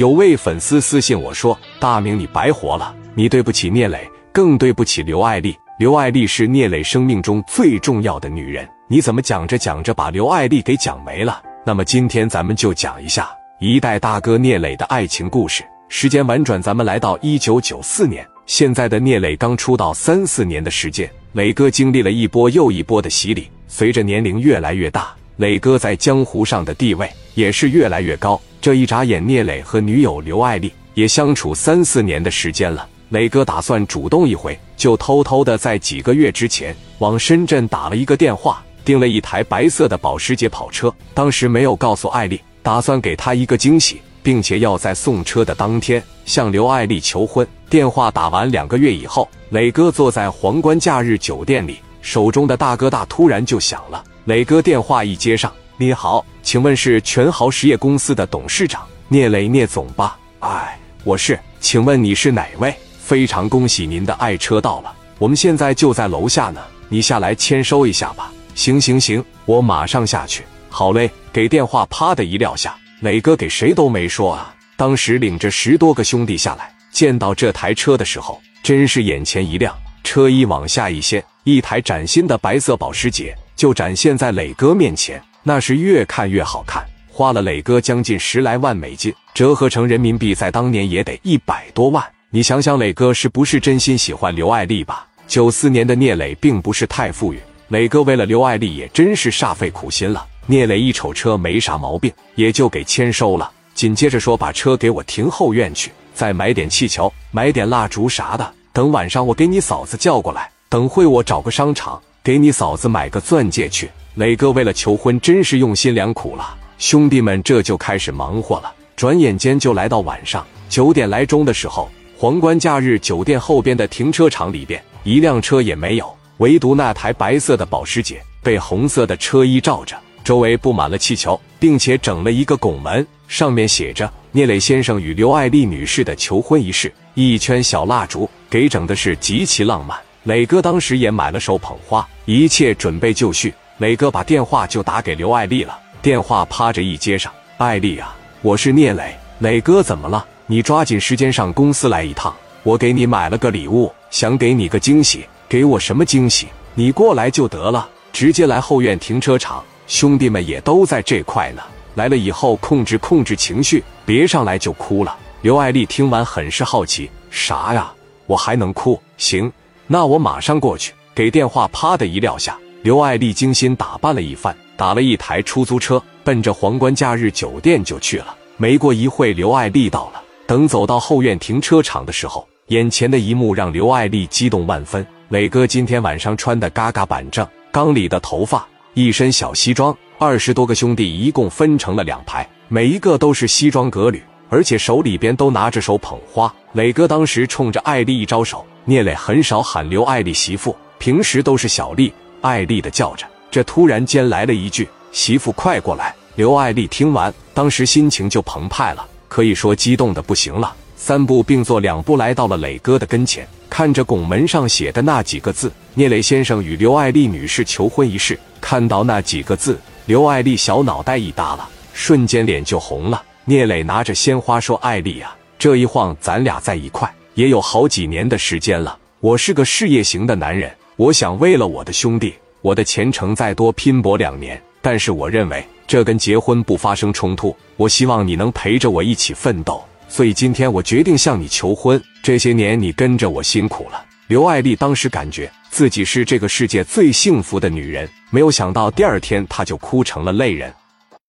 有位粉丝私信我说：“大明，你白活了，你对不起聂磊，更对不起刘爱丽。刘爱丽是聂磊生命中最重要的女人，你怎么讲着讲着把刘爱丽给讲没了？”那么今天咱们就讲一下一代大哥聂磊的爱情故事。时间婉转，咱们来到一九九四年，现在的聂磊刚出道三四年的时间，磊哥经历了一波又一波的洗礼。随着年龄越来越大，磊哥在江湖上的地位也是越来越高。这一眨眼，聂磊和女友刘爱丽也相处三四年的时间了。磊哥打算主动一回，就偷偷的在几个月之前往深圳打了一个电话，订了一台白色的保时捷跑车。当时没有告诉艾丽，打算给她一个惊喜，并且要在送车的当天向刘爱丽求婚。电话打完两个月以后，磊哥坐在皇冠假日酒店里，手中的大哥大突然就响了。磊哥电话一接上。你好，请问是全豪实业公司的董事长聂磊聂总吧？哎，我是，请问你是哪位？非常恭喜您的爱车到了，我们现在就在楼下呢，你下来签收一下吧。行行行，我马上下去。好嘞，给电话啪的一撂下，磊哥给谁都没说啊。当时领着十多个兄弟下来，见到这台车的时候，真是眼前一亮。车衣往下一掀，一台崭新的白色保时捷就展现在磊哥面前。那是越看越好看，花了磊哥将近十来万美金，折合成人民币，在当年也得一百多万。你想想，磊哥是不是真心喜欢刘爱丽吧？九四年的聂磊并不是太富裕，磊哥为了刘爱丽也真是煞费苦心了。聂磊一瞅车没啥毛病，也就给签收了。紧接着说：“把车给我停后院去，再买点气球，买点蜡烛啥的。等晚上我给你嫂子叫过来，等会我找个商场给你嫂子买个钻戒去。”磊哥为了求婚，真是用心良苦了。兄弟们这就开始忙活了。转眼间就来到晚上九点来钟的时候，皇冠假日酒店后边的停车场里边，一辆车也没有，唯独那台白色的保时捷被红色的车衣罩着，周围布满了气球，并且整了一个拱门，上面写着“聂磊先生与刘爱丽女士的求婚仪式”，一圈小蜡烛，给整的是极其浪漫。磊哥当时也买了手捧花，一切准备就绪。磊哥把电话就打给刘爱丽了，电话趴着一接上，爱丽啊，我是聂磊，磊哥怎么了？你抓紧时间上公司来一趟，我给你买了个礼物，想给你个惊喜，给我什么惊喜？你过来就得了，直接来后院停车场，兄弟们也都在这块呢。来了以后控制控制情绪，别上来就哭了。刘爱丽听完很是好奇，啥呀？我还能哭？行，那我马上过去。给电话啪的一撂下。刘爱丽精心打扮了一番，打了一台出租车，奔着皇冠假日酒店就去了。没过一会，刘爱丽到了。等走到后院停车场的时候，眼前的一幕让刘爱丽激动万分。磊哥今天晚上穿的嘎嘎板正，刚理的头发，一身小西装。二十多个兄弟一共分成了两排，每一个都是西装革履，而且手里边都拿着手捧花。磊哥当时冲着艾丽一招手。聂磊很少喊刘爱丽媳妇，平时都是小丽。艾丽的叫着，这突然间来了一句：“媳妇，快过来！”刘爱丽听完，当时心情就澎湃了，可以说激动的不行了。三步并作两步来到了磊哥的跟前，看着拱门上写的那几个字：“聂磊先生与刘爱丽女士求婚仪式。”看到那几个字，刘爱丽小脑袋一耷拉，瞬间脸就红了。聂磊拿着鲜花说：“艾丽啊，这一晃咱俩在一块也有好几年的时间了。我是个事业型的男人。”我想为了我的兄弟，我的前程再多拼搏两年，但是我认为这跟结婚不发生冲突。我希望你能陪着我一起奋斗，所以今天我决定向你求婚。这些年你跟着我辛苦了。刘爱丽当时感觉自己是这个世界最幸福的女人，没有想到第二天她就哭成了泪人。